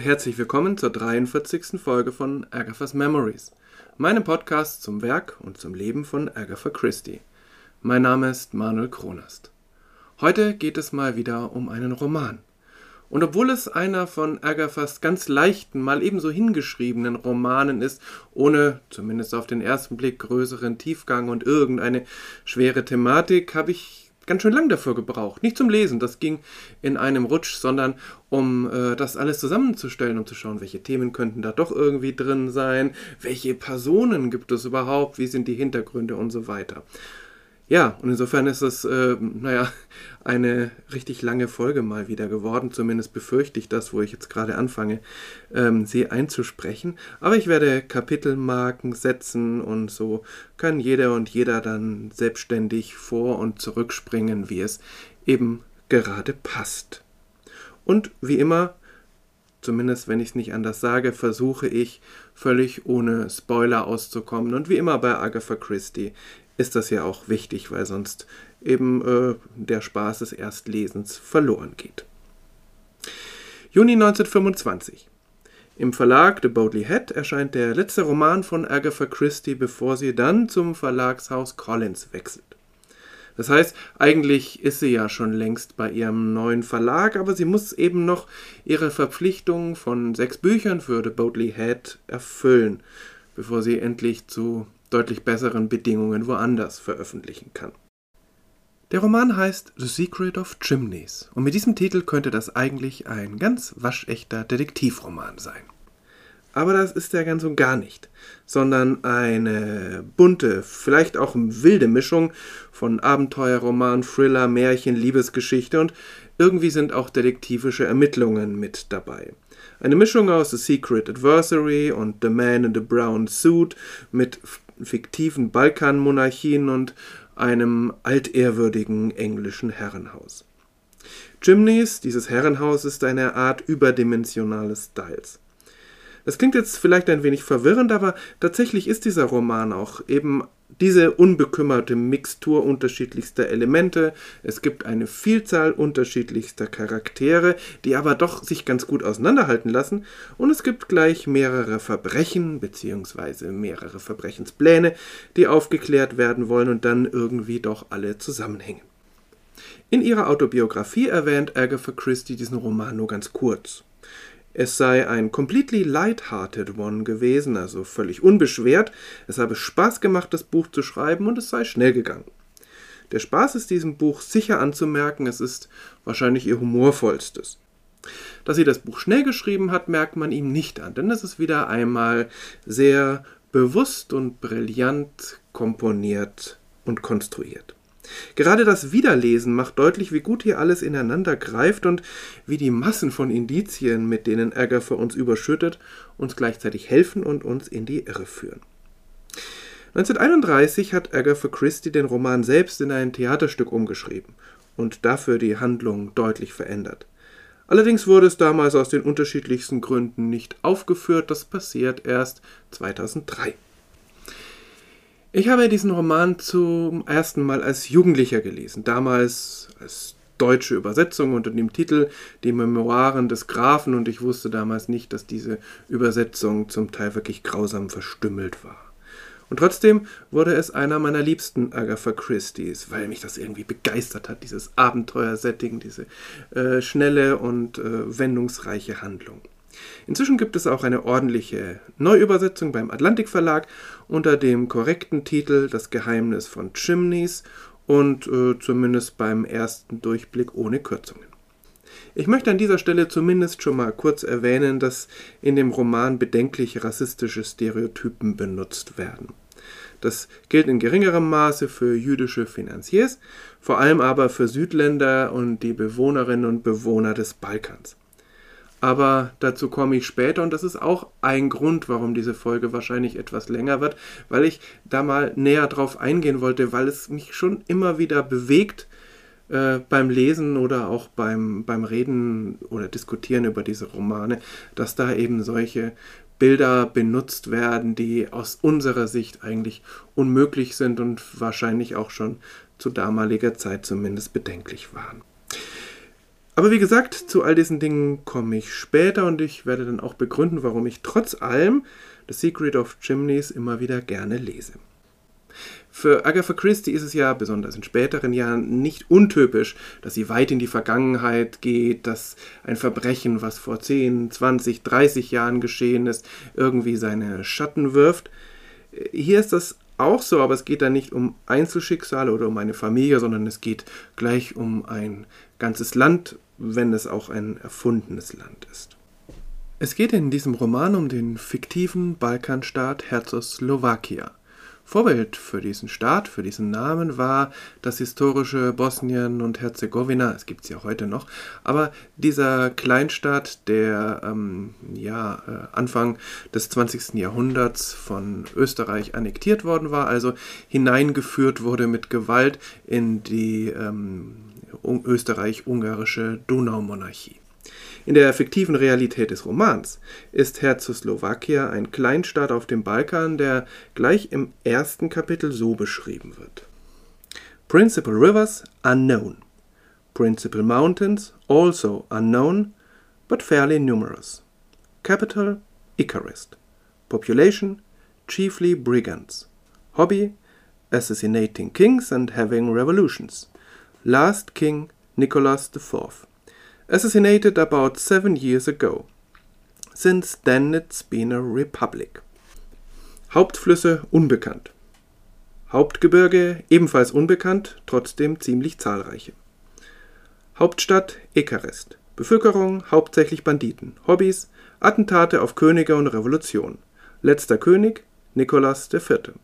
Herzlich willkommen zur 43. Folge von Agatha's Memories, meinem Podcast zum Werk und zum Leben von Agatha Christie. Mein Name ist Manuel Kronast. Heute geht es mal wieder um einen Roman. Und obwohl es einer von Agathas ganz leichten, mal ebenso hingeschriebenen Romanen ist, ohne, zumindest auf den ersten Blick, größeren Tiefgang und irgendeine schwere Thematik, habe ich ganz schön lang dafür gebraucht. Nicht zum Lesen, das ging in einem Rutsch, sondern um äh, das alles zusammenzustellen, um zu schauen, welche Themen könnten da doch irgendwie drin sein, welche Personen gibt es überhaupt, wie sind die Hintergründe und so weiter. Ja, und insofern ist es, äh, naja, eine richtig lange Folge mal wieder geworden. Zumindest befürchte ich das, wo ich jetzt gerade anfange, ähm, sie einzusprechen. Aber ich werde Kapitelmarken setzen und so kann jeder und jeder dann selbstständig vor- und zurückspringen, wie es eben gerade passt. Und wie immer, zumindest wenn ich es nicht anders sage, versuche ich völlig ohne Spoiler auszukommen. Und wie immer bei Agatha Christie ist das ja auch wichtig, weil sonst eben äh, der Spaß des Erstlesens verloren geht. Juni 1925. Im Verlag The Bodley Head erscheint der letzte Roman von Agatha Christie, bevor sie dann zum Verlagshaus Collins wechselt. Das heißt, eigentlich ist sie ja schon längst bei ihrem neuen Verlag, aber sie muss eben noch ihre Verpflichtung von sechs Büchern für The Bodley Head erfüllen, bevor sie endlich zu deutlich besseren Bedingungen woanders veröffentlichen kann. Der Roman heißt The Secret of Chimneys und mit diesem Titel könnte das eigentlich ein ganz waschechter Detektivroman sein. Aber das ist er ganz und gar nicht, sondern eine bunte, vielleicht auch wilde Mischung von Abenteuerroman, Thriller, Märchen, Liebesgeschichte und irgendwie sind auch detektivische Ermittlungen mit dabei. Eine Mischung aus The Secret Adversary und The Man in the Brown Suit mit fiktiven Balkanmonarchien und einem altehrwürdigen englischen Herrenhaus. Chimneys, dieses Herrenhaus, ist eine Art überdimensionales Styles. Das klingt jetzt vielleicht ein wenig verwirrend, aber tatsächlich ist dieser Roman auch eben diese unbekümmerte Mixtur unterschiedlichster Elemente. Es gibt eine Vielzahl unterschiedlichster Charaktere, die aber doch sich ganz gut auseinanderhalten lassen. Und es gibt gleich mehrere Verbrechen bzw. mehrere Verbrechenspläne, die aufgeklärt werden wollen und dann irgendwie doch alle zusammenhängen. In ihrer Autobiografie erwähnt Agatha Christie diesen Roman nur ganz kurz. Es sei ein completely light-hearted one gewesen, also völlig unbeschwert. Es habe Spaß gemacht, das Buch zu schreiben und es sei schnell gegangen. Der Spaß ist diesem Buch sicher anzumerken, es ist wahrscheinlich ihr humorvollstes. Dass sie das Buch schnell geschrieben hat, merkt man ihm nicht an, denn es ist wieder einmal sehr bewusst und brillant komponiert und konstruiert. Gerade das Wiederlesen macht deutlich, wie gut hier alles ineinander greift und wie die Massen von Indizien, mit denen Agatha uns überschüttet, uns gleichzeitig helfen und uns in die Irre führen. 1931 hat Agatha Christie den Roman selbst in ein Theaterstück umgeschrieben und dafür die Handlung deutlich verändert. Allerdings wurde es damals aus den unterschiedlichsten Gründen nicht aufgeführt, das passiert erst 2003. Ich habe diesen Roman zum ersten Mal als Jugendlicher gelesen, damals als deutsche Übersetzung unter dem Titel Die Memoiren des Grafen und ich wusste damals nicht, dass diese Übersetzung zum Teil wirklich grausam verstümmelt war. Und trotzdem wurde es einer meiner liebsten Agatha Christie's, weil mich das irgendwie begeistert hat, dieses Abenteuersetting, diese äh, schnelle und äh, wendungsreiche Handlung. Inzwischen gibt es auch eine ordentliche Neuübersetzung beim Atlantik Verlag unter dem korrekten Titel Das Geheimnis von Chimneys und äh, zumindest beim ersten Durchblick ohne Kürzungen. Ich möchte an dieser Stelle zumindest schon mal kurz erwähnen, dass in dem Roman bedenklich rassistische Stereotypen benutzt werden. Das gilt in geringerem Maße für jüdische Finanziers, vor allem aber für Südländer und die Bewohnerinnen und Bewohner des Balkans. Aber dazu komme ich später und das ist auch ein Grund, warum diese Folge wahrscheinlich etwas länger wird, weil ich da mal näher drauf eingehen wollte, weil es mich schon immer wieder bewegt äh, beim Lesen oder auch beim, beim Reden oder Diskutieren über diese Romane, dass da eben solche Bilder benutzt werden, die aus unserer Sicht eigentlich unmöglich sind und wahrscheinlich auch schon zu damaliger Zeit zumindest bedenklich waren. Aber wie gesagt, zu all diesen Dingen komme ich später und ich werde dann auch begründen, warum ich trotz allem The Secret of Chimneys immer wieder gerne lese. Für Agatha Christie ist es ja, besonders in späteren Jahren, nicht untypisch, dass sie weit in die Vergangenheit geht, dass ein Verbrechen, was vor 10, 20, 30 Jahren geschehen ist, irgendwie seine Schatten wirft. Hier ist das auch so, aber es geht da nicht um Einzelschicksale oder um eine Familie, sondern es geht gleich um ein ganzes Land, wenn es auch ein erfundenes Land ist. Es geht in diesem Roman um den fiktiven Balkanstaat Herzoslowakia. Vorbild für diesen Staat, für diesen Namen war das historische Bosnien und Herzegowina, es gibt es ja heute noch, aber dieser Kleinstaat, der ähm, ja, äh, Anfang des 20. Jahrhunderts von Österreich annektiert worden war, also hineingeführt wurde mit Gewalt in die ähm, österreich-ungarische Donaumonarchie. In der fiktiven Realität des Romans ist Herzoslowakia ein Kleinstaat auf dem Balkan, der gleich im ersten Kapitel so beschrieben wird. Principal rivers unknown. Principal mountains also unknown, but fairly numerous. Capital Icarist. Population chiefly brigands. Hobby assassinating kings and having revolutions. Last king Nicholas IV assassinated about seven years ago. Since then it's been a republic. Hauptflüsse unbekannt. Hauptgebirge ebenfalls unbekannt, trotzdem ziemlich zahlreiche. Hauptstadt Ekarest. Bevölkerung hauptsächlich Banditen. Hobbys Attentate auf Könige und Revolution. Letzter König Nikolaus IV.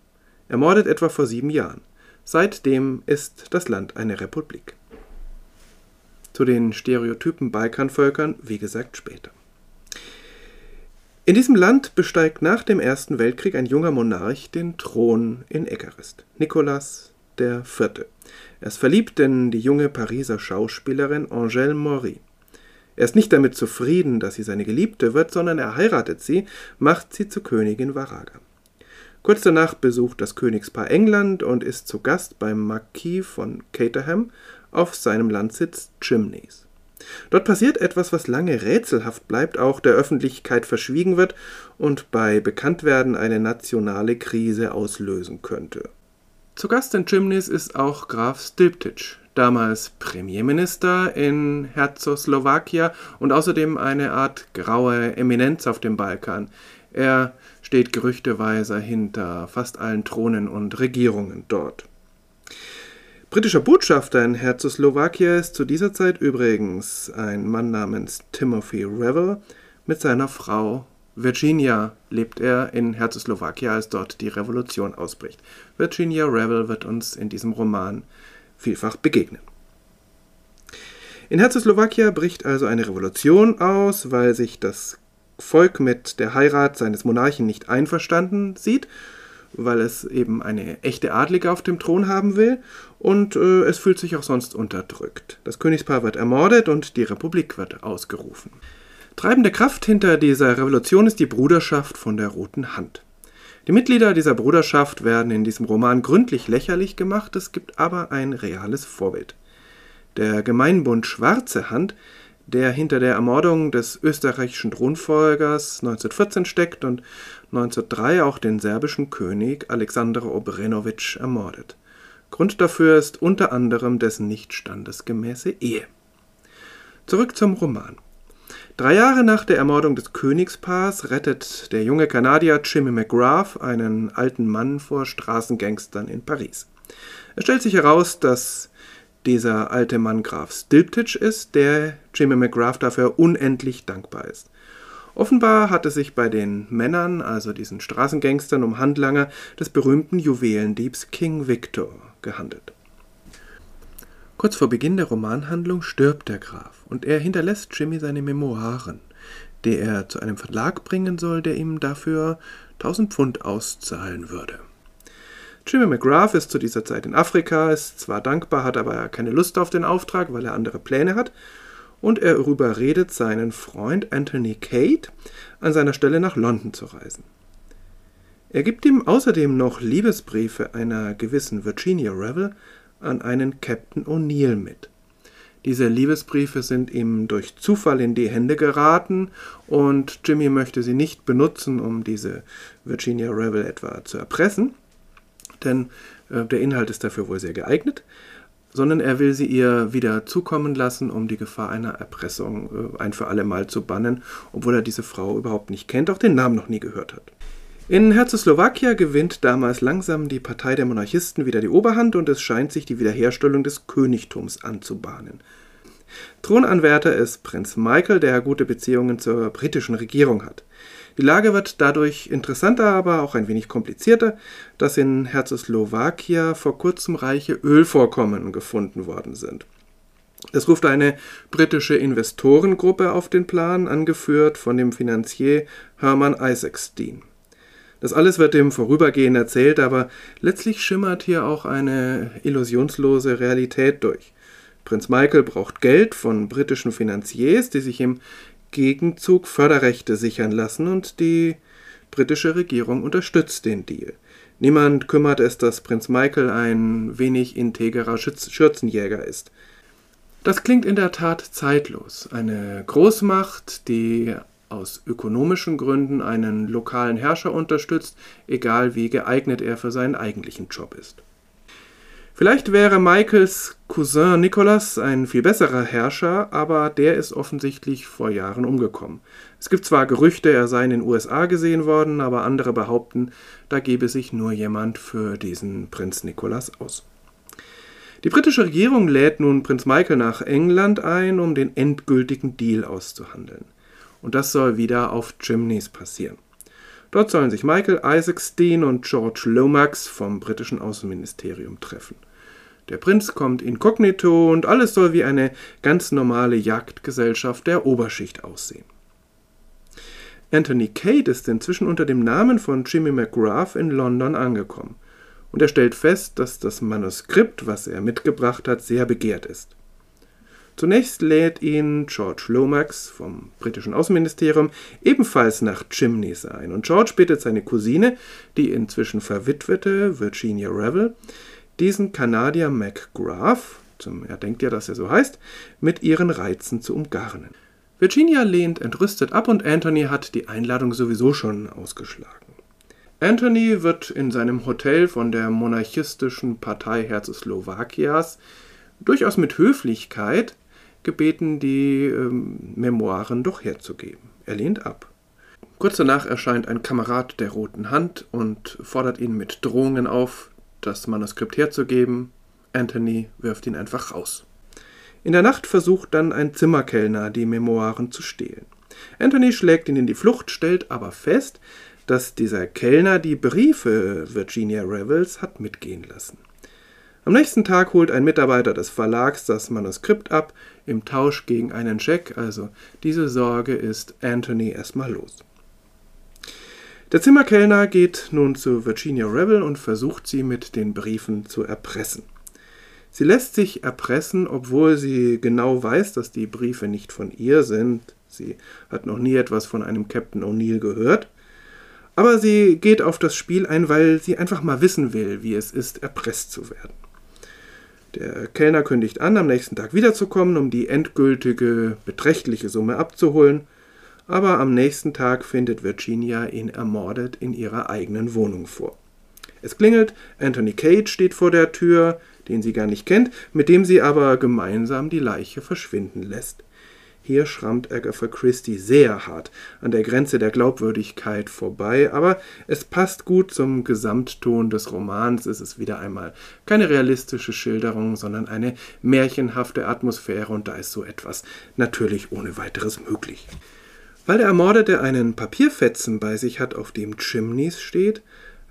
Ermordet etwa vor sieben Jahren. Seitdem ist das Land eine Republik. Zu den stereotypen Balkanvölkern, wie gesagt, später. In diesem Land besteigt nach dem Ersten Weltkrieg ein junger Monarch den Thron in Ekarist, Nicolas IV. Er ist verliebt in die junge Pariser Schauspielerin Angèle Maury. Er ist nicht damit zufrieden, dass sie seine Geliebte wird, sondern er heiratet sie, macht sie zur Königin Varaga. Kurz danach besucht das Königspaar England und ist zu Gast beim Marquis von Caterham auf seinem Landsitz Chimneys. Dort passiert etwas, was lange rätselhaft bleibt, auch der Öffentlichkeit verschwiegen wird und bei Bekanntwerden eine nationale Krise auslösen könnte. Zu Gast in Chimneys ist auch Graf Stilptich, damals Premierminister in Herzoslowakia und außerdem eine Art graue Eminenz auf dem Balkan. Er steht gerüchteweise hinter fast allen Thronen und Regierungen dort. Britischer Botschafter in Herzoslowakia ist zu dieser Zeit übrigens ein Mann namens Timothy Revel. Mit seiner Frau Virginia lebt er in Herzoslowakia, als dort die Revolution ausbricht. Virginia Revel wird uns in diesem Roman vielfach begegnen. In Herzoslowakia bricht also eine Revolution aus, weil sich das Volk mit der Heirat seines Monarchen nicht einverstanden sieht weil es eben eine echte Adlige auf dem Thron haben will und äh, es fühlt sich auch sonst unterdrückt. Das Königspaar wird ermordet und die Republik wird ausgerufen. Treibende Kraft hinter dieser Revolution ist die Bruderschaft von der Roten Hand. Die Mitglieder dieser Bruderschaft werden in diesem Roman gründlich lächerlich gemacht, es gibt aber ein reales Vorbild. Der Gemeinbund Schwarze Hand der hinter der Ermordung des österreichischen Thronfolgers 1914 steckt und 1903 auch den serbischen König Alexander Obrenovic ermordet. Grund dafür ist unter anderem dessen nicht standesgemäße Ehe. Zurück zum Roman. Drei Jahre nach der Ermordung des Königspaars rettet der junge Kanadier Jimmy McGrath einen alten Mann vor Straßengangstern in Paris. Es stellt sich heraus, dass dieser alte Mann Graf Stilptich ist, der Jimmy McGrath dafür unendlich dankbar ist. Offenbar hat es sich bei den Männern, also diesen Straßengangstern, um Handlanger des berühmten Juwelendiebs King Victor gehandelt. Kurz vor Beginn der Romanhandlung stirbt der Graf und er hinterlässt Jimmy seine Memoiren, die er zu einem Verlag bringen soll, der ihm dafür 1000 Pfund auszahlen würde. Jimmy McGrath ist zu dieser Zeit in Afrika, ist zwar dankbar, hat aber keine Lust auf den Auftrag, weil er andere Pläne hat. Und er überredet seinen Freund Anthony Kate, an seiner Stelle nach London zu reisen. Er gibt ihm außerdem noch Liebesbriefe einer gewissen Virginia Revel an einen Captain O'Neill mit. Diese Liebesbriefe sind ihm durch Zufall in die Hände geraten und Jimmy möchte sie nicht benutzen, um diese Virginia Revel etwa zu erpressen, denn äh, der Inhalt ist dafür wohl sehr geeignet, sondern er will sie ihr wieder zukommen lassen, um die Gefahr einer Erpressung äh, ein für alle Mal zu bannen, obwohl er diese Frau überhaupt nicht kennt, auch den Namen noch nie gehört hat. In Herzoslowakia gewinnt damals langsam die Partei der Monarchisten wieder die Oberhand und es scheint sich die Wiederherstellung des Königtums anzubahnen. Thronanwärter ist Prinz Michael, der gute Beziehungen zur britischen Regierung hat. Die Lage wird dadurch interessanter, aber auch ein wenig komplizierter, dass in Herzoslowakia vor kurzem reiche Ölvorkommen gefunden worden sind. Es ruft eine britische Investorengruppe auf den Plan, angeführt von dem Finanzier Hermann Isaacstein. Das alles wird im Vorübergehen erzählt, aber letztlich schimmert hier auch eine illusionslose Realität durch. Prinz Michael braucht Geld von britischen Finanziers, die sich im Gegenzug Förderrechte sichern lassen und die britische Regierung unterstützt den Deal. Niemand kümmert es, dass Prinz Michael ein wenig integrer Schürzenjäger ist. Das klingt in der Tat zeitlos. Eine Großmacht, die aus ökonomischen Gründen einen lokalen Herrscher unterstützt, egal wie geeignet er für seinen eigentlichen Job ist. Vielleicht wäre Michaels Cousin Nicholas ein viel besserer Herrscher, aber der ist offensichtlich vor Jahren umgekommen. Es gibt zwar Gerüchte, er sei in den USA gesehen worden, aber andere behaupten, da gebe sich nur jemand für diesen Prinz Nicholas aus. Die britische Regierung lädt nun Prinz Michael nach England ein, um den endgültigen Deal auszuhandeln und das soll wieder auf Chimneys passieren. Dort sollen sich Michael Isaacstein und George Lomax vom britischen Außenministerium treffen. Der Prinz kommt inkognito und alles soll wie eine ganz normale Jagdgesellschaft der Oberschicht aussehen. Anthony Cade ist inzwischen unter dem Namen von Jimmy McGrath in London angekommen und er stellt fest, dass das Manuskript, was er mitgebracht hat, sehr begehrt ist. Zunächst lädt ihn George Lomax vom britischen Außenministerium ebenfalls nach Chimneys ein und George bittet seine Cousine, die inzwischen verwitwete Virginia Revel, diesen Kanadier McGrath, er denkt ja, dass er so heißt, mit ihren Reizen zu umgarnen. Virginia lehnt entrüstet ab und Anthony hat die Einladung sowieso schon ausgeschlagen. Anthony wird in seinem Hotel von der monarchistischen Partei Herzoslowakias durchaus mit Höflichkeit gebeten, die ähm, Memoiren doch herzugeben. Er lehnt ab. Kurz danach erscheint ein Kamerad der Roten Hand und fordert ihn mit Drohungen auf, das Manuskript herzugeben. Anthony wirft ihn einfach raus. In der Nacht versucht dann ein Zimmerkellner, die Memoiren zu stehlen. Anthony schlägt ihn in die Flucht, stellt aber fest, dass dieser Kellner die Briefe Virginia Revels hat mitgehen lassen. Am nächsten Tag holt ein Mitarbeiter des Verlags das Manuskript ab, im Tausch gegen einen Scheck, also diese Sorge ist Anthony erstmal los. Der Zimmerkellner geht nun zu Virginia Rebel und versucht sie mit den Briefen zu erpressen. Sie lässt sich erpressen, obwohl sie genau weiß, dass die Briefe nicht von ihr sind. Sie hat noch nie etwas von einem Captain O'Neill gehört. Aber sie geht auf das Spiel ein, weil sie einfach mal wissen will, wie es ist, erpresst zu werden. Der Kellner kündigt an, am nächsten Tag wiederzukommen, um die endgültige, beträchtliche Summe abzuholen, aber am nächsten Tag findet Virginia ihn ermordet in ihrer eigenen Wohnung vor. Es klingelt, Anthony Cage steht vor der Tür, den sie gar nicht kennt, mit dem sie aber gemeinsam die Leiche verschwinden lässt. Hier schrammt Agatha Christie sehr hart an der Grenze der Glaubwürdigkeit vorbei, aber es passt gut zum Gesamtton des Romans. Es ist wieder einmal keine realistische Schilderung, sondern eine märchenhafte Atmosphäre und da ist so etwas natürlich ohne weiteres möglich. Weil der Ermordete einen Papierfetzen bei sich hat, auf dem Chimneys steht,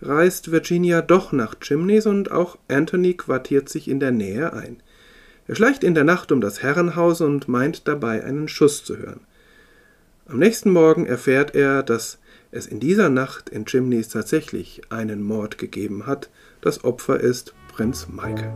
reist Virginia doch nach Chimneys und auch Anthony quartiert sich in der Nähe ein. Er schleicht in der Nacht um das Herrenhaus und meint dabei einen Schuss zu hören. Am nächsten Morgen erfährt er, dass es in dieser Nacht in Chimneys tatsächlich einen Mord gegeben hat. Das Opfer ist Prinz Michael.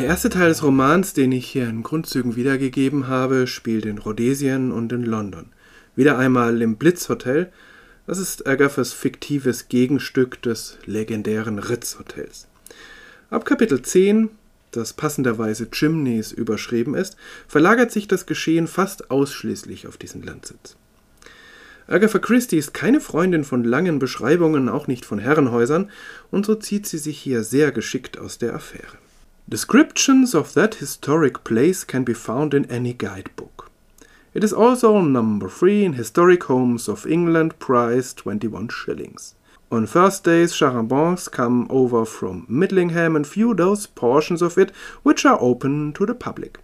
Erste Teil des Romans, den ich hier in Grundzügen wiedergegeben habe, spielt in Rhodesien und in London. Wieder einmal im Blitzhotel. Das ist Agathas fiktives Gegenstück des legendären Ritz-Hotels. Ab Kapitel 10, das passenderweise Chimneys überschrieben ist, verlagert sich das Geschehen fast ausschließlich auf diesen Landsitz. Agatha Christie ist keine Freundin von langen Beschreibungen, auch nicht von Herrenhäusern, und so zieht sie sich hier sehr geschickt aus der Affäre. Descriptions of that historic place can be found in any guidebook. It is also number three in Historic Homes of England, price 21 shillings. On Thursdays, charabans come over from Middlingham and view those portions of it which are open to the public.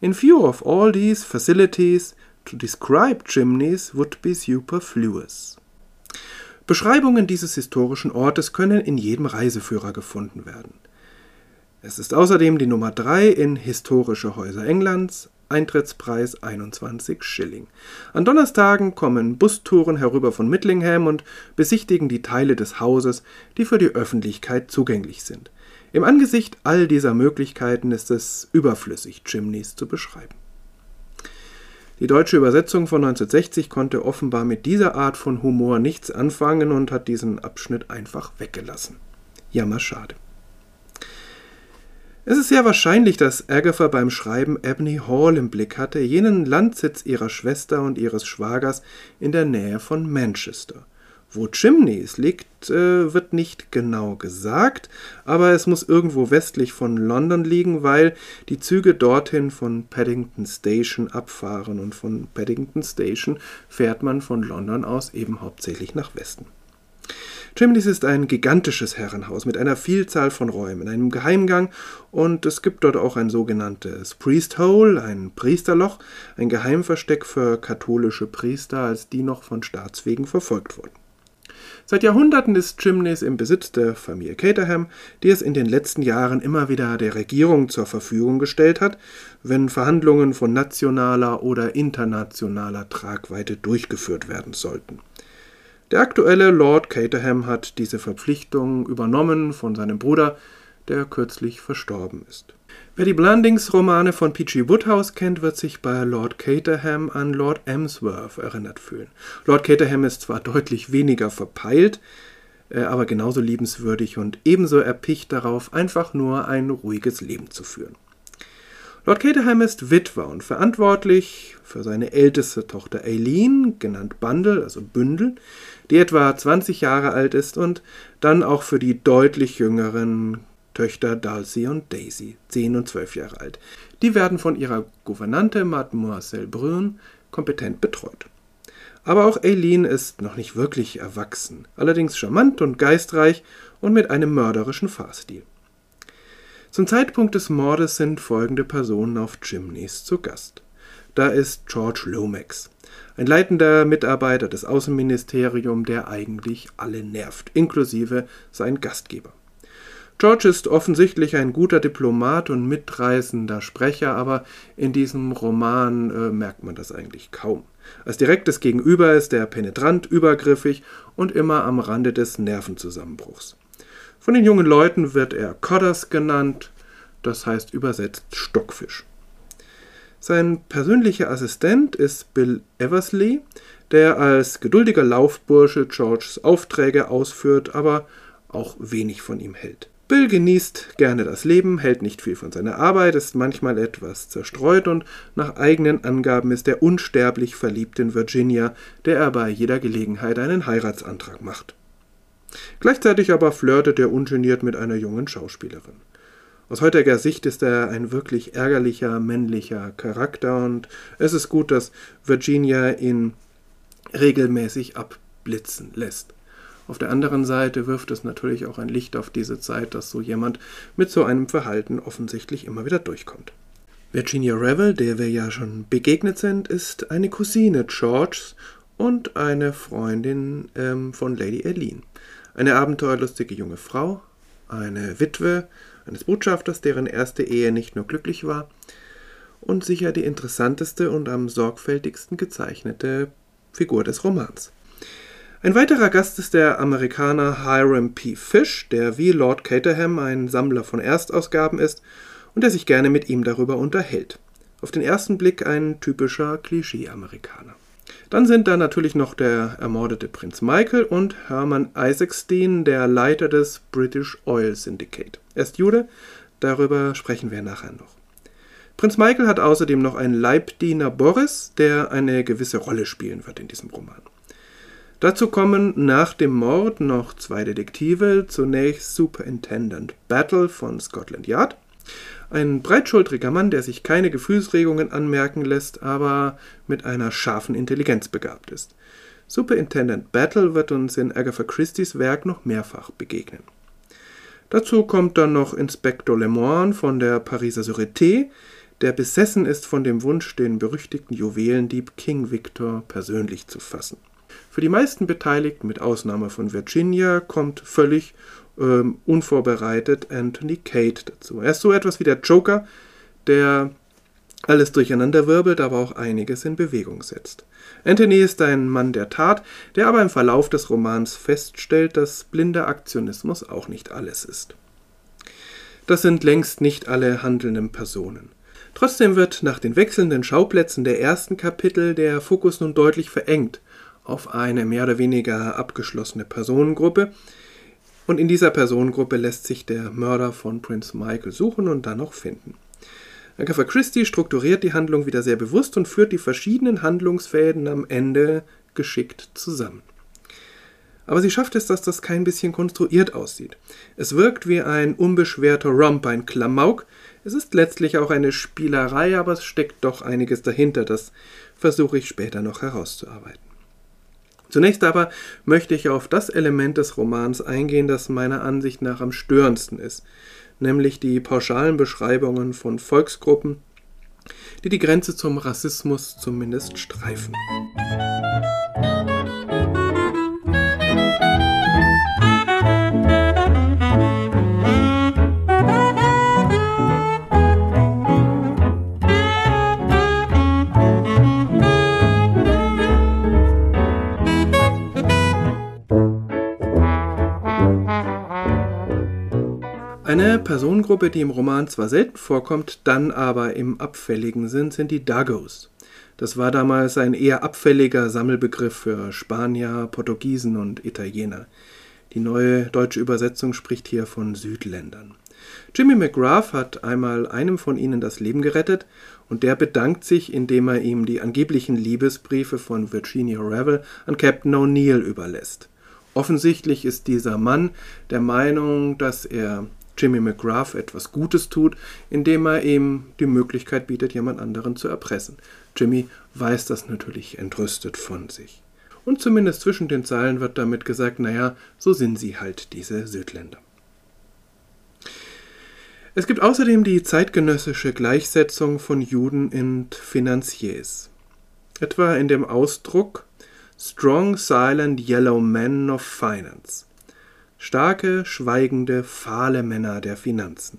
In view of all these facilities, to describe chimneys would be superfluous. Beschreibungen dieses historischen Ortes können in jedem Reiseführer gefunden werden. Es ist außerdem die Nummer 3 in Historische Häuser Englands, Eintrittspreis 21 Schilling. An Donnerstagen kommen Bustouren herüber von Middlingham und besichtigen die Teile des Hauses, die für die Öffentlichkeit zugänglich sind. Im Angesicht all dieser Möglichkeiten ist es überflüssig, Chimneys zu beschreiben. Die deutsche Übersetzung von 1960 konnte offenbar mit dieser Art von Humor nichts anfangen und hat diesen Abschnitt einfach weggelassen. Jammer schade. Es ist sehr wahrscheinlich, dass Agatha beim Schreiben Ebony Hall im Blick hatte, jenen Landsitz ihrer Schwester und ihres Schwagers in der Nähe von Manchester. Wo Chimneys liegt, äh, wird nicht genau gesagt, aber es muss irgendwo westlich von London liegen, weil die Züge dorthin von Paddington Station abfahren und von Paddington Station fährt man von London aus eben hauptsächlich nach Westen. Chimneys ist ein gigantisches Herrenhaus mit einer Vielzahl von Räumen, einem Geheimgang und es gibt dort auch ein sogenanntes Priest Hole, ein Priesterloch, ein Geheimversteck für katholische Priester, als die noch von Staatswegen verfolgt wurden. Seit Jahrhunderten ist Chimneys im Besitz der Familie Caterham, die es in den letzten Jahren immer wieder der Regierung zur Verfügung gestellt hat, wenn Verhandlungen von nationaler oder internationaler Tragweite durchgeführt werden sollten. Der aktuelle Lord Caterham hat diese Verpflichtung übernommen von seinem Bruder, der kürzlich verstorben ist. Wer die Blandings-Romane von P.G. Woodhouse kennt, wird sich bei Lord Caterham an Lord Emsworth erinnert fühlen. Lord Caterham ist zwar deutlich weniger verpeilt, äh, aber genauso liebenswürdig und ebenso erpicht darauf, einfach nur ein ruhiges Leben zu führen. Lord Caterham ist Witwer und verantwortlich für seine älteste Tochter Aileen, genannt Bundle, also Bündel, die etwa 20 Jahre alt ist und dann auch für die deutlich jüngeren Töchter Dulcie und Daisy, 10 und 12 Jahre alt. Die werden von ihrer Gouvernante Mademoiselle Brun kompetent betreut. Aber auch Aileen ist noch nicht wirklich erwachsen, allerdings charmant und geistreich und mit einem mörderischen Fahrstil. Zum Zeitpunkt des Mordes sind folgende Personen auf Chimneys zu Gast. Da ist George Lomax, ein leitender Mitarbeiter des Außenministeriums, der eigentlich alle nervt, inklusive sein Gastgeber. George ist offensichtlich ein guter Diplomat und mitreißender Sprecher, aber in diesem Roman äh, merkt man das eigentlich kaum. Als direktes Gegenüber ist er penetrant, übergriffig und immer am Rande des Nervenzusammenbruchs. Von den jungen Leuten wird er Codders genannt, das heißt übersetzt Stockfisch. Sein persönlicher Assistent ist Bill Eversley, der als geduldiger Laufbursche Georges Aufträge ausführt, aber auch wenig von ihm hält. Bill genießt gerne das Leben, hält nicht viel von seiner Arbeit, ist manchmal etwas zerstreut und nach eigenen Angaben ist er unsterblich verliebt in Virginia, der er bei jeder Gelegenheit einen Heiratsantrag macht. Gleichzeitig aber flirtet er ungeniert mit einer jungen Schauspielerin. Aus heutiger Sicht ist er ein wirklich ärgerlicher männlicher Charakter und es ist gut, dass Virginia ihn regelmäßig abblitzen lässt. Auf der anderen Seite wirft es natürlich auch ein Licht auf diese Zeit, dass so jemand mit so einem Verhalten offensichtlich immer wieder durchkommt. Virginia Revel, der wir ja schon begegnet sind, ist eine Cousine Georges und eine Freundin ähm, von Lady Eileen. Eine abenteuerlustige junge Frau, eine Witwe, eines Botschafters, deren erste Ehe nicht nur glücklich war, und sicher die interessanteste und am sorgfältigsten gezeichnete Figur des Romans. Ein weiterer Gast ist der Amerikaner Hiram P. Fish, der wie Lord Caterham ein Sammler von Erstausgaben ist und der sich gerne mit ihm darüber unterhält. Auf den ersten Blick ein typischer Klischee-Amerikaner. Dann sind da natürlich noch der ermordete Prinz Michael und Herman Isaacstein, der Leiter des British Oil Syndicate. Er ist Jude, darüber sprechen wir nachher noch. Prinz Michael hat außerdem noch einen Leibdiener Boris, der eine gewisse Rolle spielen wird in diesem Roman. Dazu kommen nach dem Mord noch zwei Detektive, zunächst Superintendent Battle von Scotland Yard ein breitschultriger Mann, der sich keine Gefühlsregungen anmerken lässt, aber mit einer scharfen Intelligenz begabt ist. Superintendent Battle wird uns in Agatha Christie's Werk noch mehrfach begegnen. Dazu kommt dann noch Inspektor Lemoine von der Pariser Sûreté, der besessen ist von dem Wunsch, den berüchtigten Juwelendieb King Victor persönlich zu fassen. Für die meisten Beteiligten, mit Ausnahme von Virginia, kommt völlig ähm, unvorbereitet Anthony Cade dazu. Er ist so etwas wie der Joker, der alles durcheinander wirbelt, aber auch einiges in Bewegung setzt. Anthony ist ein Mann der Tat, der aber im Verlauf des Romans feststellt, dass blinder Aktionismus auch nicht alles ist. Das sind längst nicht alle handelnden Personen. Trotzdem wird nach den wechselnden Schauplätzen der ersten Kapitel der Fokus nun deutlich verengt auf eine mehr oder weniger abgeschlossene Personengruppe, und in dieser Personengruppe lässt sich der Mörder von Prince Michael suchen und dann auch finden. Agatha Christie strukturiert die Handlung wieder sehr bewusst und führt die verschiedenen Handlungsfäden am Ende geschickt zusammen. Aber sie schafft es, dass das kein bisschen konstruiert aussieht. Es wirkt wie ein unbeschwerter Romp, ein Klamauk. Es ist letztlich auch eine Spielerei, aber es steckt doch einiges dahinter. Das versuche ich später noch herauszuarbeiten. Zunächst aber möchte ich auf das Element des Romans eingehen, das meiner Ansicht nach am störendsten ist, nämlich die pauschalen Beschreibungen von Volksgruppen, die die Grenze zum Rassismus zumindest streifen. Eine Personengruppe, die im Roman zwar selten vorkommt, dann aber im abfälligen sind, sind die Dagos. Das war damals ein eher abfälliger Sammelbegriff für Spanier, Portugiesen und Italiener. Die neue deutsche Übersetzung spricht hier von Südländern. Jimmy McGrath hat einmal einem von ihnen das Leben gerettet und der bedankt sich, indem er ihm die angeblichen Liebesbriefe von Virginia Revel an Captain O'Neill überlässt. Offensichtlich ist dieser Mann der Meinung, dass er Jimmy McGrath etwas Gutes tut, indem er ihm die Möglichkeit bietet, jemand anderen zu erpressen. Jimmy weiß das natürlich entrüstet von sich. Und zumindest zwischen den Zeilen wird damit gesagt, naja, so sind sie halt, diese Südländer. Es gibt außerdem die zeitgenössische Gleichsetzung von Juden und Finanziers. Etwa in dem Ausdruck Strong Silent Yellow Men of Finance starke, schweigende, fahle Männer der Finanzen.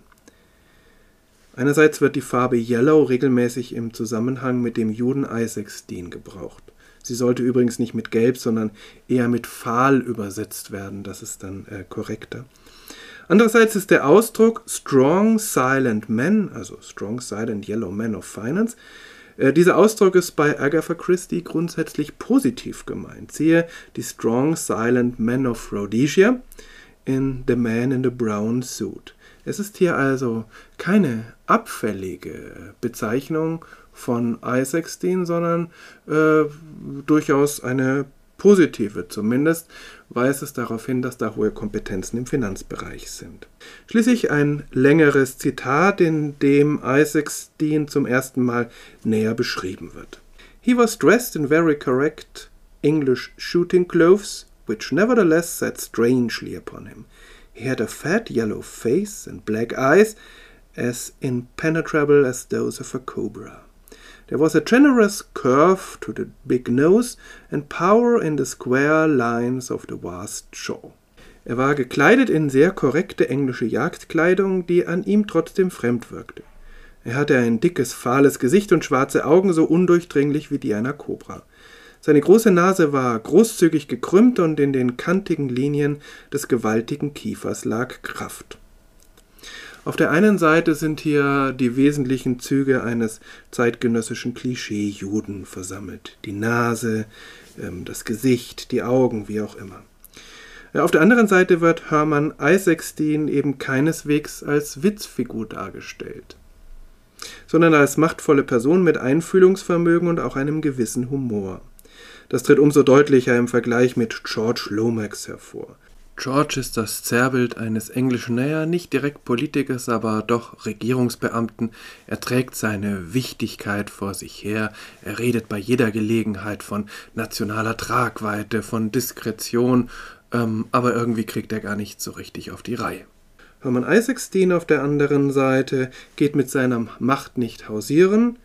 Einerseits wird die Farbe Yellow regelmäßig im Zusammenhang mit dem Juden Isaacstein gebraucht. Sie sollte übrigens nicht mit Gelb, sondern eher mit Fahl übersetzt werden, das ist dann äh, korrekter. Andererseits ist der Ausdruck Strong Silent Men, also Strong Silent Yellow Men of Finance, dieser Ausdruck ist bei Agatha Christie grundsätzlich positiv gemeint. Siehe die Strong Silent Men of Rhodesia in The Man in the Brown Suit. Es ist hier also keine abfällige Bezeichnung von Isaacstein, sondern äh, durchaus eine positive. Zumindest weist es darauf hin, dass da hohe Kompetenzen im Finanzbereich sind. Schließlich ein längeres Zitat, in dem Isaacstein zum ersten Mal näher beschrieben wird. He was dressed in very correct English shooting clothes which nevertheless sat strangely upon him. He had a fat yellow face and black eyes, as impenetrable as those of a cobra. There was a generous curve to the big nose and power in the square lines of the vast jaw. Er war gekleidet in sehr korrekte englische Jagdkleidung, die an ihm trotzdem fremd wirkte. Er hatte ein dickes, fahles Gesicht und schwarze Augen, so undurchdringlich wie die einer Kobra. Seine große Nase war großzügig gekrümmt und in den kantigen Linien des gewaltigen Kiefers lag Kraft. Auf der einen Seite sind hier die wesentlichen Züge eines zeitgenössischen Klischee-Juden versammelt. Die Nase, ähm, das Gesicht, die Augen, wie auch immer. Auf der anderen Seite wird Hermann Isaacstein eben keineswegs als Witzfigur dargestellt, sondern als machtvolle Person mit Einfühlungsvermögen und auch einem gewissen Humor. Das tritt umso deutlicher im Vergleich mit George Lomax hervor. George ist das Zerrbild eines englischen, naja, nicht direkt Politikers, aber doch Regierungsbeamten. Er trägt seine Wichtigkeit vor sich her. Er redet bei jeder Gelegenheit von nationaler Tragweite, von Diskretion, ähm, aber irgendwie kriegt er gar nicht so richtig auf die Reihe. Hermann Isaacstein auf der anderen Seite geht mit seiner Macht nicht hausieren,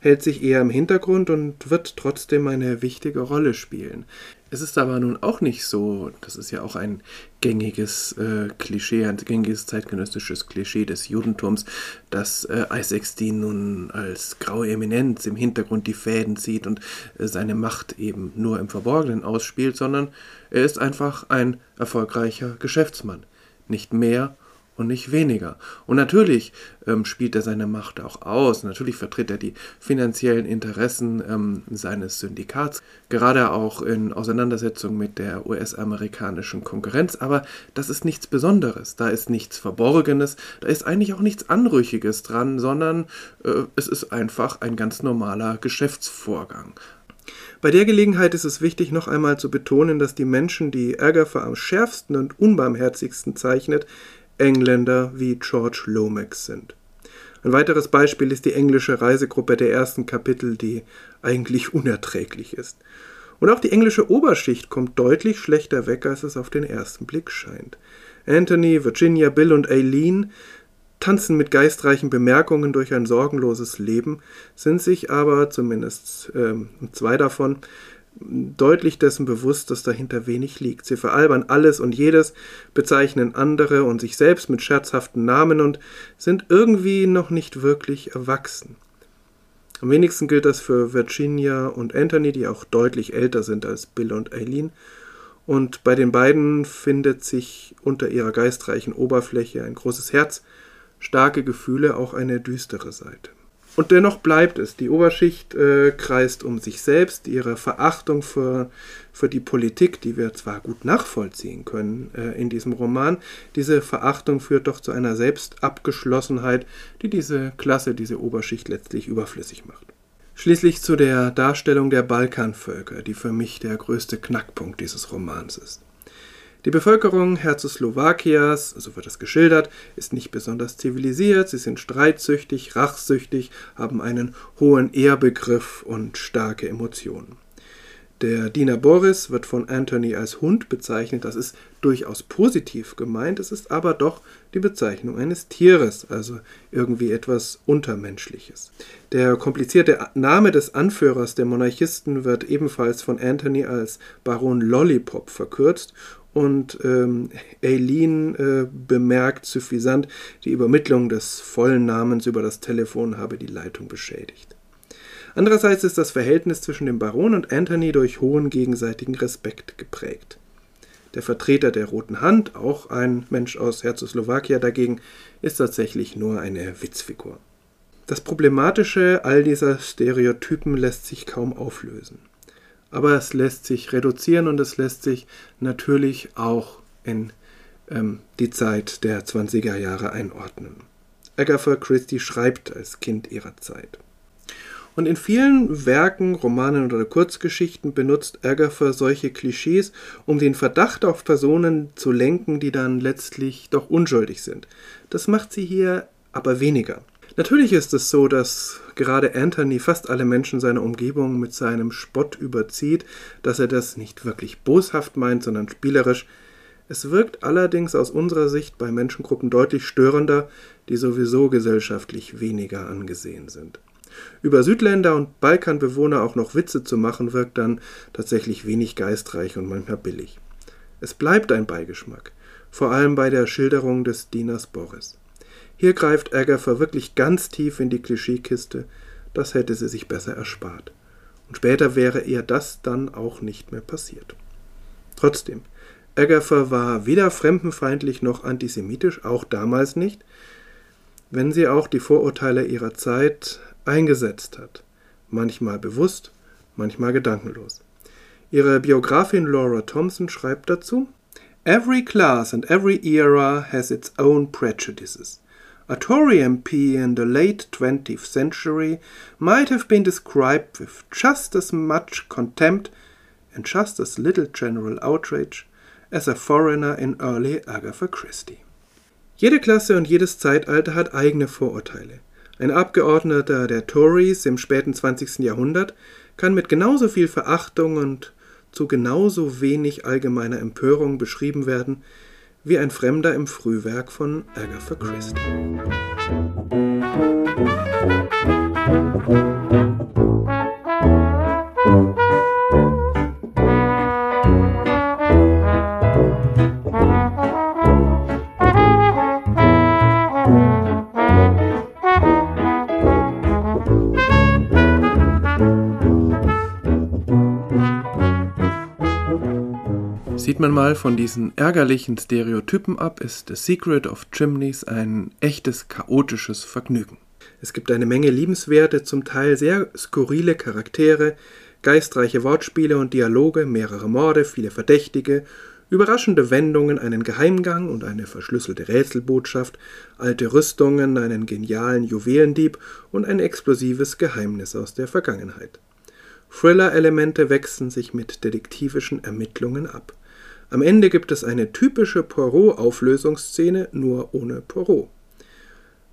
hält sich eher im Hintergrund und wird trotzdem eine wichtige Rolle spielen. Es ist aber nun auch nicht so, das ist ja auch ein gängiges äh, Klischee, ein gängiges zeitgenössisches Klischee des Judentums, dass äh, Isaacstein nun als graue Eminenz im Hintergrund die Fäden zieht und äh, seine Macht eben nur im Verborgenen ausspielt, sondern er ist einfach ein erfolgreicher Geschäftsmann. Nicht mehr und nicht weniger. Und natürlich ähm, spielt er seine Macht auch aus. Natürlich vertritt er die finanziellen Interessen ähm, seines Syndikats, gerade auch in Auseinandersetzung mit der US-amerikanischen Konkurrenz. Aber das ist nichts Besonderes. Da ist nichts Verborgenes. Da ist eigentlich auch nichts Anrüchiges dran, sondern äh, es ist einfach ein ganz normaler Geschäftsvorgang. Bei der Gelegenheit ist es wichtig, noch einmal zu betonen, dass die Menschen, die Agatha am schärfsten und unbarmherzigsten zeichnet, Engländer wie George Lomax sind. Ein weiteres Beispiel ist die englische Reisegruppe der ersten Kapitel, die eigentlich unerträglich ist. Und auch die englische Oberschicht kommt deutlich schlechter weg, als es auf den ersten Blick scheint. Anthony, Virginia, Bill und Aileen tanzen mit geistreichen Bemerkungen durch ein sorgenloses Leben, sind sich aber, zumindest äh, zwei davon, deutlich dessen bewusst, dass dahinter wenig liegt. Sie veralbern alles und jedes, bezeichnen andere und sich selbst mit scherzhaften Namen und sind irgendwie noch nicht wirklich erwachsen. Am wenigsten gilt das für Virginia und Anthony, die auch deutlich älter sind als Bill und Eileen. Und bei den beiden findet sich unter ihrer geistreichen Oberfläche ein großes Herz, starke Gefühle, auch eine düstere Seite. Und dennoch bleibt es. Die Oberschicht äh, kreist um sich selbst, ihre Verachtung für, für die Politik, die wir zwar gut nachvollziehen können äh, in diesem Roman, diese Verachtung führt doch zu einer Selbstabgeschlossenheit, die diese Klasse, diese Oberschicht letztlich überflüssig macht. Schließlich zu der Darstellung der Balkanvölker, die für mich der größte Knackpunkt dieses Romans ist. Die Bevölkerung Herzoslowakias, so wird es geschildert, ist nicht besonders zivilisiert, sie sind streitsüchtig, rachsüchtig, haben einen hohen Ehrbegriff und starke Emotionen. Der Diener Boris wird von Anthony als Hund bezeichnet, das ist durchaus positiv gemeint, es ist aber doch die Bezeichnung eines Tieres, also irgendwie etwas Untermenschliches. Der komplizierte Name des Anführers der Monarchisten wird ebenfalls von Anthony als Baron Lollipop verkürzt und ähm, Eileen äh, bemerkt suffisant, die Übermittlung des vollen Namens über das Telefon habe die Leitung beschädigt. Andererseits ist das Verhältnis zwischen dem Baron und Anthony durch hohen gegenseitigen Respekt geprägt. Der Vertreter der Roten Hand, auch ein Mensch aus Herzoslowakia dagegen, ist tatsächlich nur eine Witzfigur. Das Problematische all dieser Stereotypen lässt sich kaum auflösen aber es lässt sich reduzieren und es lässt sich natürlich auch in ähm, die Zeit der 20er Jahre einordnen. Agatha Christie schreibt als Kind ihrer Zeit. Und in vielen Werken, Romanen oder Kurzgeschichten benutzt Agatha solche Klischees, um den Verdacht auf Personen zu lenken, die dann letztlich doch unschuldig sind. Das macht sie hier aber weniger. Natürlich ist es so, dass gerade Anthony fast alle Menschen seiner Umgebung mit seinem Spott überzieht, dass er das nicht wirklich boshaft meint, sondern spielerisch. Es wirkt allerdings aus unserer Sicht bei Menschengruppen deutlich störender, die sowieso gesellschaftlich weniger angesehen sind. Über Südländer und Balkanbewohner auch noch Witze zu machen, wirkt dann tatsächlich wenig geistreich und manchmal billig. Es bleibt ein Beigeschmack, vor allem bei der Schilderung des Dieners Boris. Hier greift Agatha wirklich ganz tief in die Klischeekiste, das hätte sie sich besser erspart. Und später wäre ihr das dann auch nicht mehr passiert. Trotzdem, Agatha war weder fremdenfeindlich noch antisemitisch, auch damals nicht. wenn sie auch die Vorurteile ihrer Zeit eingesetzt hat, manchmal bewusst, manchmal gedankenlos. Ihre Biografin Laura Thompson schreibt dazu Every class and every era has its own prejudices. A Tory MP in the late 20th century might have been described with just as much contempt and just as little general outrage as a foreigner in early Agatha Christie. Jede Klasse und jedes Zeitalter hat eigene Vorurteile. Ein Abgeordneter der Tories im späten 20. Jahrhundert kann mit genauso viel Verachtung und zu genauso wenig allgemeiner Empörung beschrieben werden wie ein Fremder im Frühwerk von Agatha Christie. Sieht man mal von diesen ärgerlichen Stereotypen ab, ist The Secret of Chimneys ein echtes chaotisches Vergnügen. Es gibt eine Menge liebenswerte, zum Teil sehr skurrile Charaktere, geistreiche Wortspiele und Dialoge, mehrere Morde, viele Verdächtige, überraschende Wendungen, einen Geheimgang und eine verschlüsselte Rätselbotschaft, alte Rüstungen, einen genialen Juwelendieb und ein explosives Geheimnis aus der Vergangenheit. Thriller-Elemente wechseln sich mit detektivischen Ermittlungen ab. Am Ende gibt es eine typische Poirot-Auflösungsszene, nur ohne Poirot.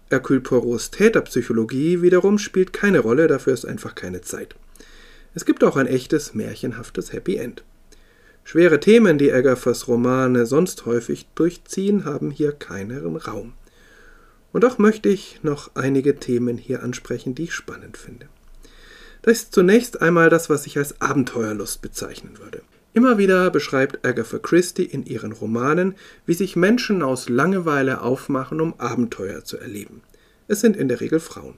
Hercule Poirots Täterpsychologie wiederum spielt keine Rolle, dafür ist einfach keine Zeit. Es gibt auch ein echtes, märchenhaftes Happy End. Schwere Themen, die Agathas Romane sonst häufig durchziehen, haben hier keinen Raum. Und doch möchte ich noch einige Themen hier ansprechen, die ich spannend finde. Das ist zunächst einmal das, was ich als Abenteuerlust bezeichnen würde. Immer wieder beschreibt Agatha Christie in ihren Romanen, wie sich Menschen aus Langeweile aufmachen, um Abenteuer zu erleben. Es sind in der Regel Frauen.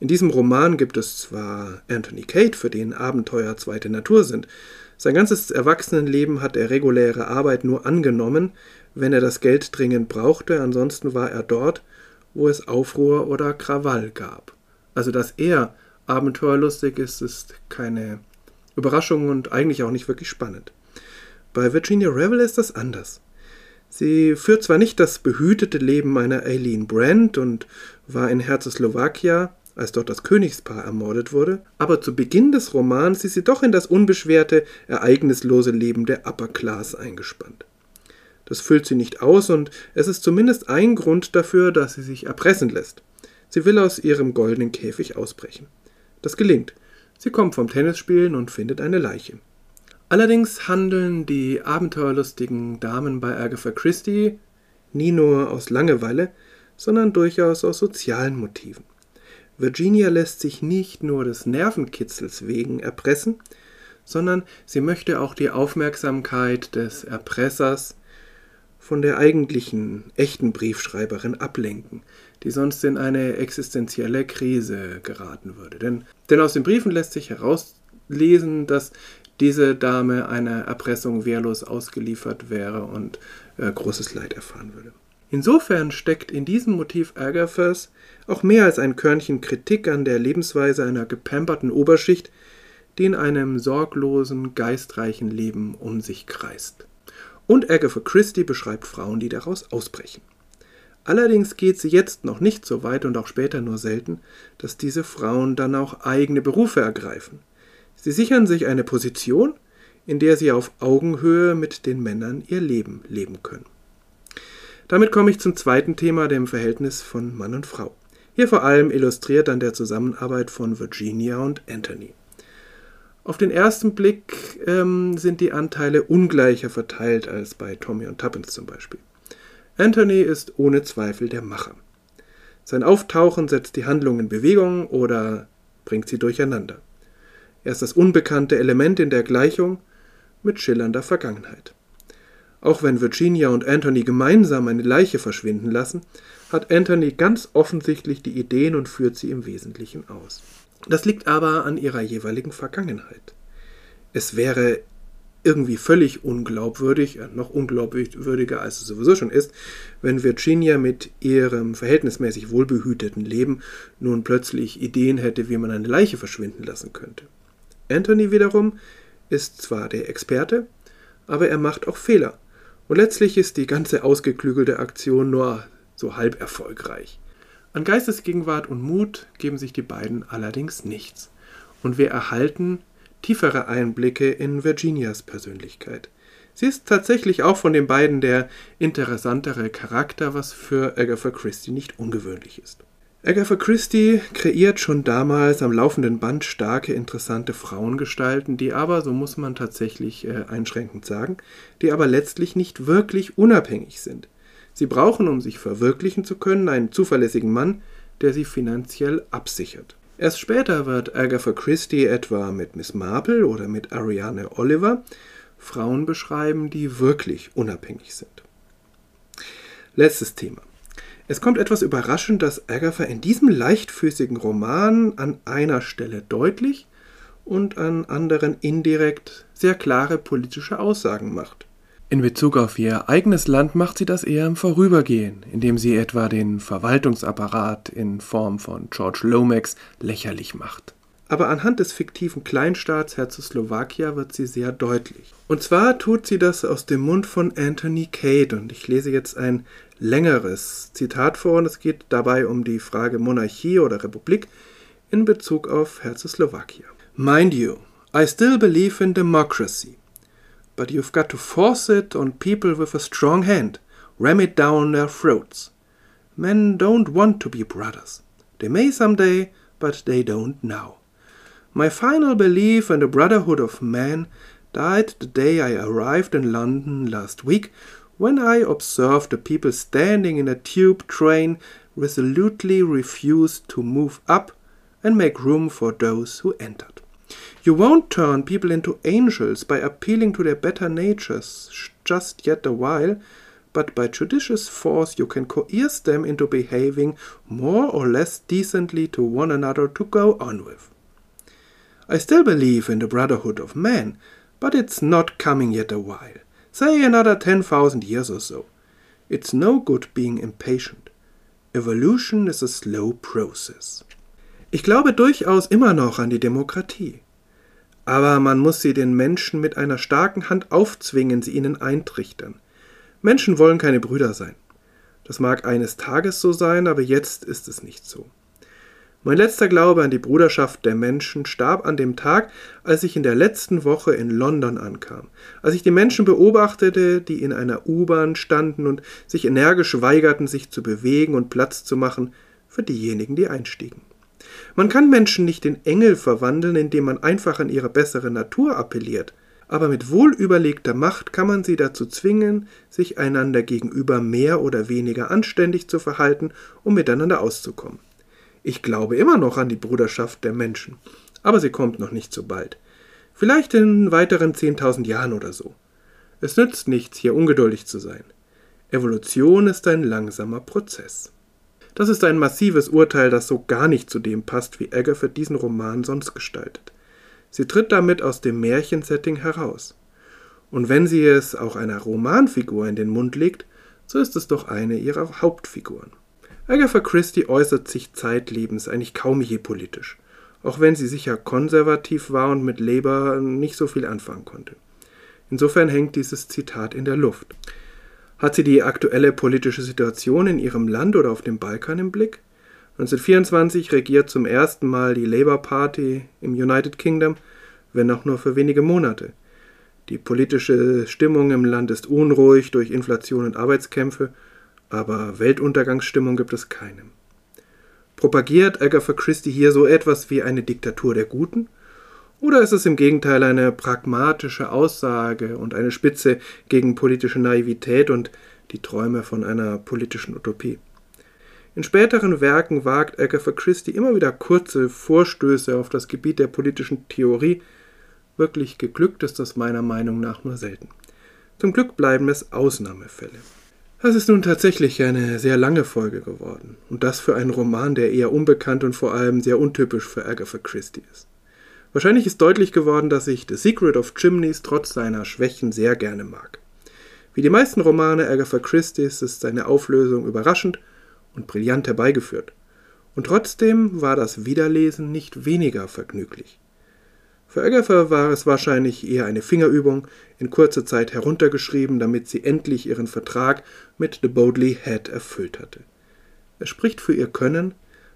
In diesem Roman gibt es zwar Anthony Kate, für den Abenteuer zweite Natur sind. Sein ganzes Erwachsenenleben hat er reguläre Arbeit nur angenommen, wenn er das Geld dringend brauchte, ansonsten war er dort, wo es Aufruhr oder Krawall gab. Also dass er abenteuerlustig ist, ist keine Überraschung und eigentlich auch nicht wirklich spannend. Bei Virginia Revel ist das anders. Sie führt zwar nicht das behütete Leben einer Aileen Brand und war in Herzoslowakia, als dort das Königspaar ermordet wurde, aber zu Beginn des Romans ist sie doch in das unbeschwerte, ereignislose Leben der Upper Class eingespannt. Das füllt sie nicht aus und es ist zumindest ein Grund dafür, dass sie sich erpressen lässt. Sie will aus ihrem goldenen Käfig ausbrechen. Das gelingt. Sie kommt vom Tennisspielen und findet eine Leiche. Allerdings handeln die abenteuerlustigen Damen bei Agatha Christie nie nur aus Langeweile, sondern durchaus aus sozialen Motiven. Virginia lässt sich nicht nur des Nervenkitzels wegen erpressen, sondern sie möchte auch die Aufmerksamkeit des Erpressers von der eigentlichen, echten Briefschreiberin ablenken, die sonst in eine existenzielle Krise geraten würde. Denn, denn aus den Briefen lässt sich herauslesen, dass diese Dame einer Erpressung wehrlos ausgeliefert wäre und äh, großes Leid erfahren würde. Insofern steckt in diesem Motiv Agathas auch mehr als ein Körnchen Kritik an der Lebensweise einer gepamperten Oberschicht, die in einem sorglosen, geistreichen Leben um sich kreist. Und Agatha Christie beschreibt Frauen, die daraus ausbrechen. Allerdings geht sie jetzt noch nicht so weit und auch später nur selten, dass diese Frauen dann auch eigene Berufe ergreifen. Sie sichern sich eine Position, in der sie auf Augenhöhe mit den Männern ihr Leben leben können. Damit komme ich zum zweiten Thema, dem Verhältnis von Mann und Frau. Hier vor allem illustriert an der Zusammenarbeit von Virginia und Anthony. Auf den ersten Blick ähm, sind die Anteile ungleicher verteilt als bei Tommy und Tuppence zum Beispiel. Anthony ist ohne Zweifel der Macher. Sein Auftauchen setzt die Handlung in Bewegung oder bringt sie durcheinander. Er ist das unbekannte Element in der Gleichung mit schillernder Vergangenheit. Auch wenn Virginia und Anthony gemeinsam eine Leiche verschwinden lassen, hat Anthony ganz offensichtlich die Ideen und führt sie im Wesentlichen aus. Das liegt aber an ihrer jeweiligen Vergangenheit. Es wäre irgendwie völlig unglaubwürdig, noch unglaubwürdiger als es sowieso schon ist, wenn Virginia mit ihrem verhältnismäßig wohlbehüteten Leben nun plötzlich Ideen hätte, wie man eine Leiche verschwinden lassen könnte. Anthony wiederum ist zwar der Experte, aber er macht auch Fehler. Und letztlich ist die ganze ausgeklügelte Aktion nur so halb erfolgreich. An Geistesgegenwart und Mut geben sich die beiden allerdings nichts. Und wir erhalten tiefere Einblicke in Virginias Persönlichkeit. Sie ist tatsächlich auch von den beiden der interessantere Charakter, was für Agatha Christie nicht ungewöhnlich ist. Agatha Christie kreiert schon damals am laufenden Band starke, interessante Frauengestalten, die aber, so muss man tatsächlich äh, einschränkend sagen, die aber letztlich nicht wirklich unabhängig sind. Sie brauchen, um sich verwirklichen zu können, einen zuverlässigen Mann, der sie finanziell absichert. Erst später wird Agatha Christie etwa mit Miss Marple oder mit Ariane Oliver Frauen beschreiben, die wirklich unabhängig sind. Letztes Thema. Es kommt etwas überraschend, dass Agatha in diesem leichtfüßigen Roman an einer Stelle deutlich und an anderen indirekt sehr klare politische Aussagen macht. In Bezug auf ihr eigenes Land macht sie das eher im Vorübergehen, indem sie etwa den Verwaltungsapparat in Form von George Lomax lächerlich macht. Aber anhand des fiktiven Kleinstaats Herzoslowakia wird sie sehr deutlich. Und zwar tut sie das aus dem Mund von Anthony Cade. Und ich lese jetzt ein längeres Zitat vor und es geht dabei um die Frage Monarchie oder Republik in Bezug auf Herzoslowakia. Mind you, I still believe in democracy. But you've got to force it on people with a strong hand, ram it down their throats. Men don't want to be brothers. They may someday, but they don't now. My final belief in the brotherhood of man died the day I arrived in London last week when I observed the people standing in a tube train resolutely refused to move up and make room for those who entered. You won't turn people into angels by appealing to their better natures just yet a while, but by judicious force you can coerce them into behaving more or less decently to one another to go on with. I still believe in the brotherhood of man, but it's not coming yet a while. Say another 10,000 years or so. It's no good being impatient. Evolution is a slow process. Ich glaube durchaus immer noch an die Demokratie. Aber man muss sie den Menschen mit einer starken Hand aufzwingen, sie ihnen eintrichtern. Menschen wollen keine Brüder sein. Das mag eines Tages so sein, aber jetzt ist es nicht so. Mein letzter Glaube an die Bruderschaft der Menschen starb an dem Tag, als ich in der letzten Woche in London ankam, als ich die Menschen beobachtete, die in einer U-Bahn standen und sich energisch weigerten, sich zu bewegen und Platz zu machen für diejenigen, die einstiegen. Man kann Menschen nicht in Engel verwandeln, indem man einfach an ihre bessere Natur appelliert, aber mit wohlüberlegter Macht kann man sie dazu zwingen, sich einander gegenüber mehr oder weniger anständig zu verhalten, um miteinander auszukommen. Ich glaube immer noch an die Bruderschaft der Menschen, aber sie kommt noch nicht so bald. Vielleicht in weiteren 10.000 Jahren oder so. Es nützt nichts, hier ungeduldig zu sein. Evolution ist ein langsamer Prozess. Das ist ein massives Urteil, das so gar nicht zu dem passt, wie Agatha diesen Roman sonst gestaltet. Sie tritt damit aus dem Märchensetting heraus. Und wenn sie es auch einer Romanfigur in den Mund legt, so ist es doch eine ihrer Hauptfiguren. Agatha Christie äußert sich zeitlebens eigentlich kaum je politisch, auch wenn sie sicher konservativ war und mit Labour nicht so viel anfangen konnte. Insofern hängt dieses Zitat in der Luft. Hat sie die aktuelle politische Situation in ihrem Land oder auf dem Balkan im Blick? 1924 regiert zum ersten Mal die Labour Party im United Kingdom, wenn auch nur für wenige Monate. Die politische Stimmung im Land ist unruhig durch Inflation und Arbeitskämpfe aber Weltuntergangsstimmung gibt es keine. Propagiert Agatha Christie hier so etwas wie eine Diktatur der Guten? Oder ist es im Gegenteil eine pragmatische Aussage und eine Spitze gegen politische Naivität und die Träume von einer politischen Utopie? In späteren Werken wagt Agatha Christie immer wieder kurze Vorstöße auf das Gebiet der politischen Theorie. Wirklich geglückt ist das meiner Meinung nach nur selten. Zum Glück bleiben es Ausnahmefälle. Das ist nun tatsächlich eine sehr lange Folge geworden. Und das für einen Roman, der eher unbekannt und vor allem sehr untypisch für Agatha Christie ist. Wahrscheinlich ist deutlich geworden, dass ich The Secret of Chimneys trotz seiner Schwächen sehr gerne mag. Wie die meisten Romane Agatha Christie's ist seine Auflösung überraschend und brillant herbeigeführt. Und trotzdem war das Wiederlesen nicht weniger vergnüglich. Für Agatha war es wahrscheinlich eher eine Fingerübung, in kurzer Zeit heruntergeschrieben, damit sie endlich ihren Vertrag mit The Bodley Head erfüllt hatte. Es spricht für ihr Können,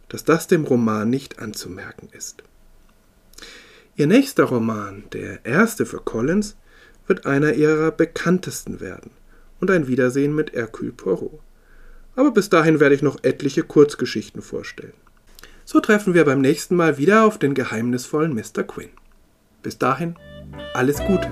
dass das dem Roman nicht anzumerken ist. Ihr nächster Roman, der erste für Collins, wird einer ihrer bekanntesten werden und ein Wiedersehen mit Hercule Poirot. Aber bis dahin werde ich noch etliche Kurzgeschichten vorstellen. So treffen wir beim nächsten Mal wieder auf den geheimnisvollen Mr. Quinn. Bis dahin, alles Gute.